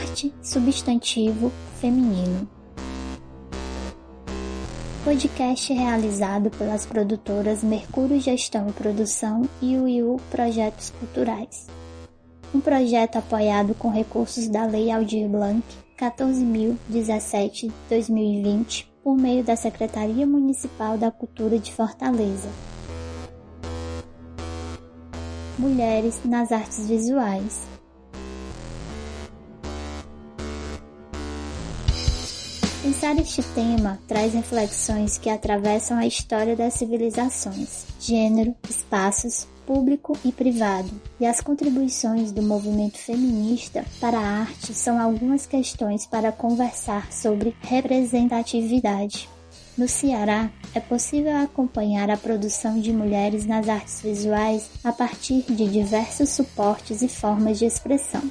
Arte, substantivo, feminino. Podcast realizado pelas produtoras Mercúrio Gestão e Produção e o IU Projetos Culturais. Um projeto apoiado com recursos da Lei Aldir Blanc 14.017-2020 por meio da Secretaria Municipal da Cultura de Fortaleza. Mulheres nas artes visuais. Pensar este tema traz reflexões que atravessam a história das civilizações, gênero, espaços, público e privado, e as contribuições do movimento feminista para a arte são algumas questões para conversar sobre representatividade. No Ceará, é possível acompanhar a produção de mulheres nas artes visuais a partir de diversos suportes e formas de expressão.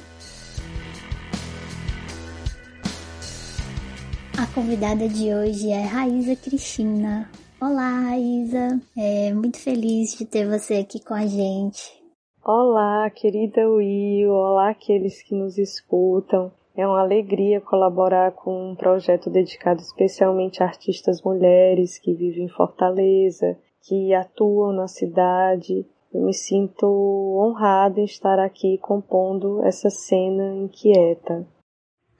A convidada de hoje é Raíza Cristina. Olá, Raíza. É muito feliz de ter você aqui com a gente. Olá, querida Will. Olá, aqueles que nos escutam. É uma alegria colaborar com um projeto dedicado especialmente a artistas mulheres que vivem em Fortaleza, que atuam na cidade. Eu me sinto honrada em estar aqui compondo essa cena inquieta.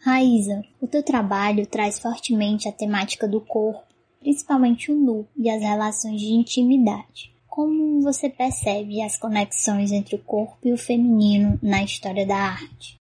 Raíza, o teu trabalho traz fortemente a temática do corpo, principalmente o nu e as relações de intimidade. Como você percebe as conexões entre o corpo e o feminino na história da arte?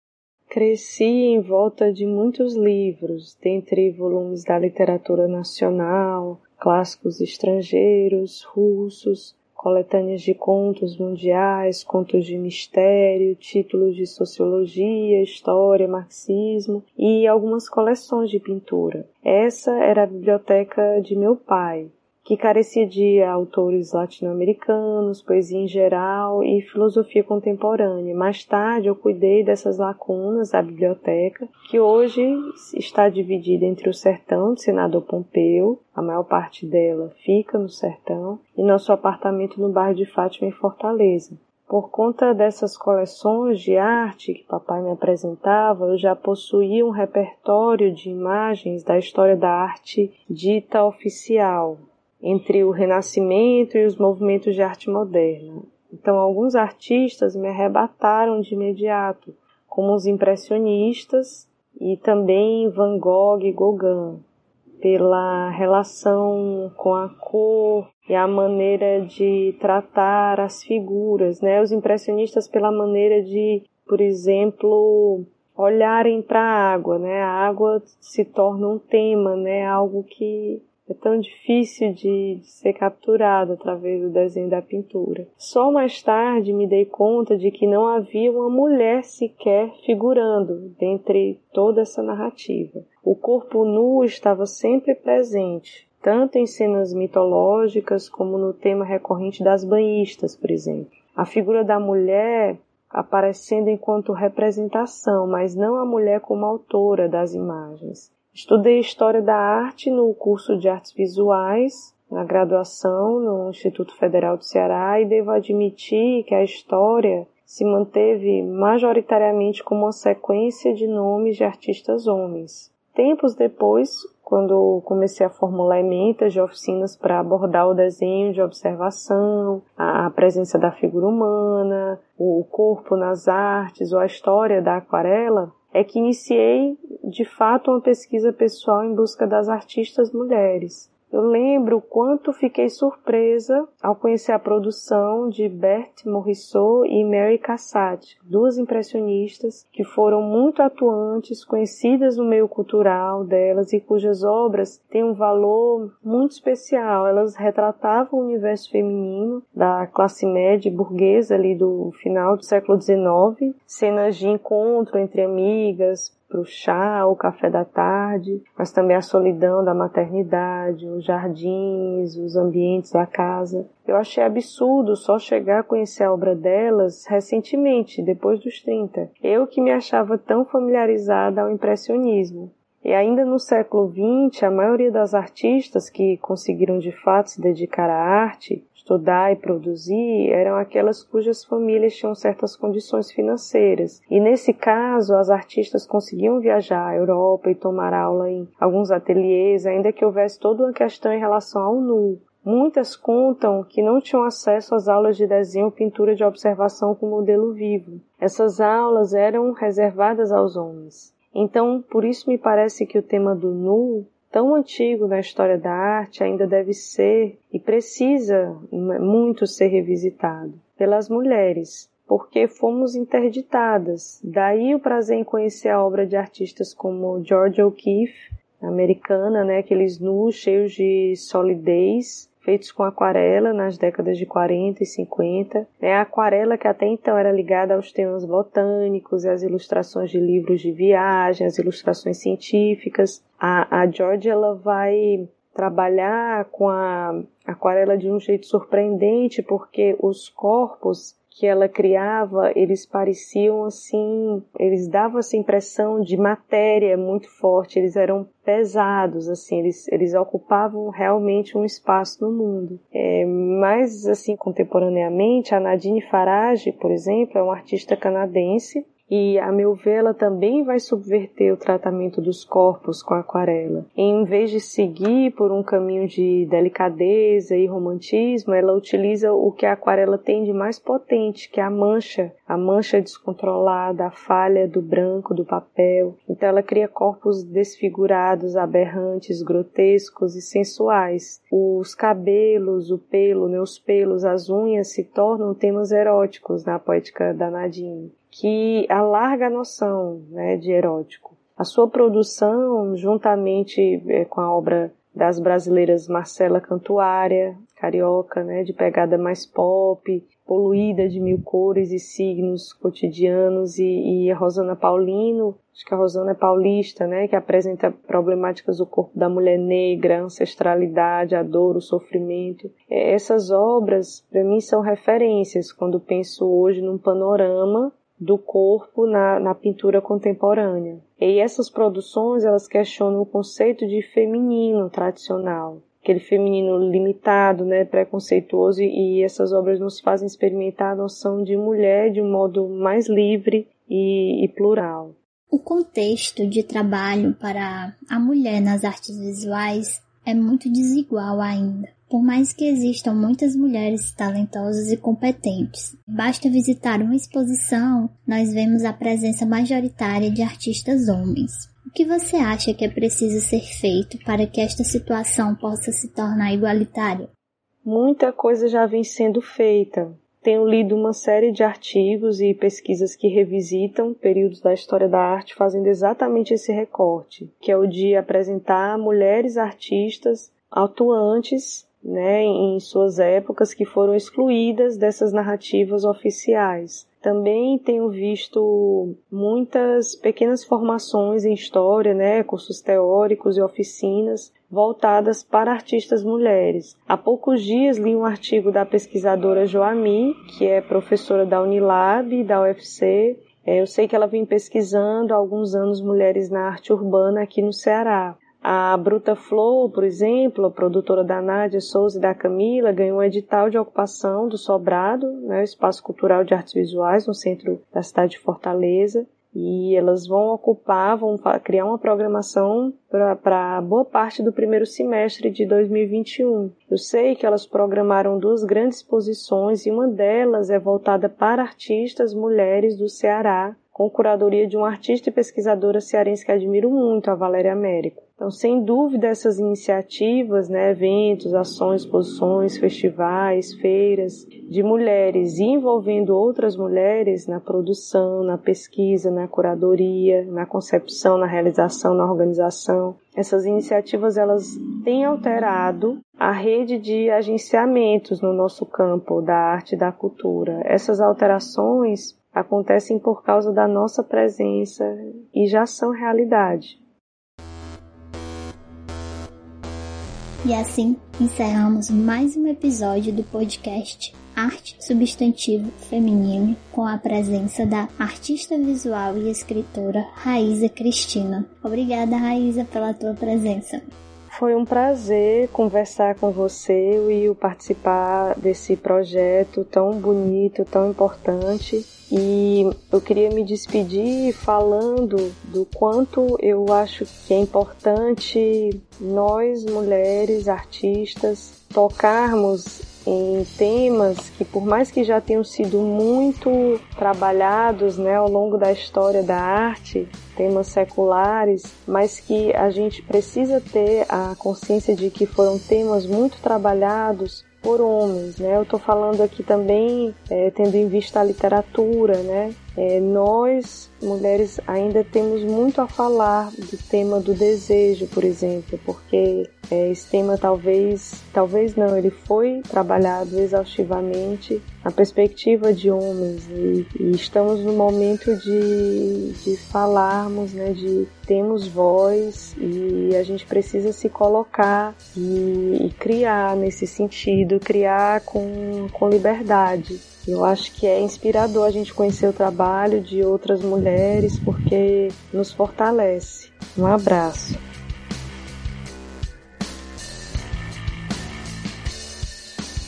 Cresci em volta de muitos livros, dentre volumes da literatura nacional, clássicos estrangeiros, russos, coletâneas de contos mundiais, contos de mistério, títulos de sociologia, história, marxismo e algumas coleções de pintura. Essa era a biblioteca de meu pai, que carecia de autores latino-americanos, poesia em geral e filosofia contemporânea. Mais tarde eu cuidei dessas lacunas da biblioteca, que hoje está dividida entre o sertão de Senador Pompeu, a maior parte dela fica no sertão, e nosso apartamento no bairro de Fátima em Fortaleza. Por conta dessas coleções de arte que papai me apresentava, eu já possuía um repertório de imagens da história da arte dita oficial, entre o Renascimento e os movimentos de arte moderna. Então, alguns artistas me arrebataram de imediato, como os impressionistas e também Van Gogh e Gauguin, pela relação com a cor e a maneira de tratar as figuras, né? Os impressionistas pela maneira de, por exemplo, olharem para a água, né? A água se torna um tema, né? Algo que é tão difícil de, de, ser capturado através do desenho da pintura. Só mais tarde me dei conta de que não havia uma mulher sequer figurando dentre toda essa narrativa. O corpo nu estava sempre presente, tanto em cenas mitológicas como no tema recorrente das banhistas, por exemplo. A figura da mulher aparecendo enquanto representação, mas não a mulher como autora das imagens. Estudei História da Arte no curso de Artes Visuais, na graduação no Instituto Federal do Ceará, e devo admitir que a história se manteve majoritariamente como uma sequência de nomes de artistas homens. Tempos depois, quando comecei a formular ementas de oficinas para abordar o desenho de observação, a presença da figura humana, o corpo nas artes ou a história da aquarela, é que iniciei de fato uma pesquisa pessoal em busca das artistas mulheres. Eu lembro o quanto fiquei surpresa ao conhecer a produção de Berthe Morisot e Mary Cassatt, duas impressionistas que foram muito atuantes, conhecidas no meio cultural delas e cujas obras têm um valor muito especial. Elas retratavam o universo feminino da classe média burguesa ali do final do século XIX, cenas de encontro entre amigas, para o chá, o café da tarde, mas também a solidão da maternidade, os jardins, os ambientes da casa. Eu achei absurdo só chegar a conhecer a obra delas recentemente, depois dos 30. Eu que me achava tão familiarizada ao impressionismo. E ainda no século XX, a maioria das artistas que conseguiram de fato se dedicar à arte estudar e produzir eram aquelas cujas famílias tinham certas condições financeiras. E nesse caso, as artistas conseguiam viajar à Europa e tomar aula em alguns ateliês, ainda que houvesse toda uma questão em relação ao nu. Muitas contam que não tinham acesso às aulas de desenho ou pintura de observação com modelo vivo. Essas aulas eram reservadas aos homens. Então, por isso me parece que o tema do nu, tão antigo na história da arte, ainda deve ser e precisa muito ser revisitado pelas mulheres, porque fomos interditadas. Daí o prazer em conhecer a obra de artistas como George O'Keeffe, americana, né, aqueles nus cheios de solidez, feitos com aquarela nas décadas de 40 e 50. É a aquarela que até então era ligada aos temas botânicos e às ilustrações de livros de viagem, as ilustrações científicas. A, a George ela vai trabalhar com a aquarela de um jeito surpreendente porque os corpos que ela criava, eles pareciam assim, eles davam essa impressão de matéria muito forte, eles eram pesados, assim, eles, eles ocupavam realmente um espaço no mundo. É, mas, assim, contemporaneamente, a Nadine Farage, por exemplo, é uma artista canadense e, a meu ver, ela também vai subverter o tratamento dos corpos com aquarela. Em vez de seguir por um caminho de delicadeza e romantismo, ela utiliza o que a aquarela tem de mais potente, que é a mancha, a mancha descontrolada, a falha do branco do papel. Então ela cria corpos desfigurados, aberrantes, grotescos e sensuais. Os cabelos, o pelo, né, os pelos, as unhas se tornam temas eróticos na poética da Nadine que alarga a noção né, de erótico. A sua produção, juntamente é, com a obra das brasileiras Marcela Cantuária, carioca, né, de pegada mais pop, poluída de mil cores e signos cotidianos, e, e a Rosana Paulino, acho que a Rosana é paulista, né, que apresenta problemáticas do corpo da mulher negra, a ancestralidade, a dor, o sofrimento. É, essas obras, para mim, são referências quando penso hoje num panorama do corpo na, na pintura contemporânea. E essas produções elas questionam o conceito de feminino tradicional, aquele feminino limitado, né, preconceituoso, e, essas obras nos fazem experimentar a noção de mulher de um modo mais livre e, e plural. O contexto de trabalho para a mulher nas artes visuais é muito desigual ainda. Por mais que existam muitas mulheres talentosas e competentes, basta visitar uma exposição, nós vemos a presença majoritária de artistas homens. O que você acha que é preciso ser feito para que esta situação possa se tornar igualitária? Muita coisa já vem sendo feita. Tenho lido uma série de artigos e pesquisas que revisitam períodos da história da arte fazendo exatamente esse recorte, que é o de apresentar mulheres artistas atuantes né, em suas épocas que foram excluídas dessas narrativas oficiais. Também tenho visto muitas pequenas formações em história, né, cursos teóricos e oficinas voltadas para artistas mulheres. Há poucos dias li um artigo da pesquisadora Joami, que é professora da Unilab e da UFC. É, eu sei que ela vem pesquisando há alguns anos mulheres na arte urbana aqui no Ceará. A Bruta Flow, por exemplo, a produtora da Nádia Souza e da Camila, ganhou um edital de ocupação do Sobrado, né, o Espaço Cultural de Artes Visuais, no centro da cidade de Fortaleza. E elas vão ocupar, vão criar uma programação para boa parte do primeiro semestre de 2021. Eu sei que elas programaram duas grandes exposições e uma delas é voltada para artistas mulheres do Ceará, com curadoria de uma artista e pesquisadora cearense que admiro muito, a Valéria Américo. Então, sem dúvida, essas iniciativas, né, eventos, ações, exposições, festivais, feiras de mulheres envolvendo outras mulheres na produção, na pesquisa, na curadoria, na concepção, na realização, na organização. Essas iniciativas elas têm alterado a rede de agenciamentos no nosso campo da arte e da cultura. Essas alterações acontecem por causa da nossa presença e já são realidade. E assim encerramos mais um episódio do podcast Arte Substantivo Feminino com a presença da artista visual e escritora Raíza Cristina. Obrigada, Raíza, pela tua presença. Foi um prazer conversar com você e participar desse projeto tão bonito, tão importante. E eu queria me despedir falando do quanto eu acho que é importante nós, mulheres, artistas, tocarmos em temas que por mais que já tenham sido muito trabalhados né, ao longo da história da arte, temas seculares, mas que a gente precisa ter a consciência de que foram temas muito trabalhados por homens, né? Eu estou falando aqui também é, tendo em vista a literatura, né? É, nós, mulheres, ainda temos muito a falar do tema do desejo, por exemplo, porque é, esse tema talvez, talvez não, ele foi trabalhado exaustivamente na perspectiva de homens e, e estamos no momento de, de falarmos, né, de termos voz e a gente precisa se colocar e, e criar nesse sentido, criar com, com liberdade. Eu acho que é inspirador a gente conhecer o trabalho de outras mulheres porque nos fortalece. Um abraço.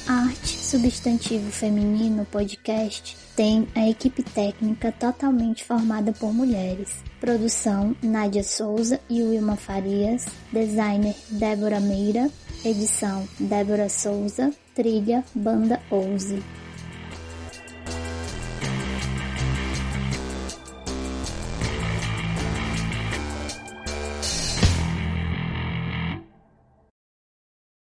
Arte Substantivo Feminino Podcast tem a equipe técnica totalmente formada por mulheres. Produção Nádia Souza e Wilma Farias. Designer Débora Meira. Edição Débora Souza. Trilha Banda Ouse.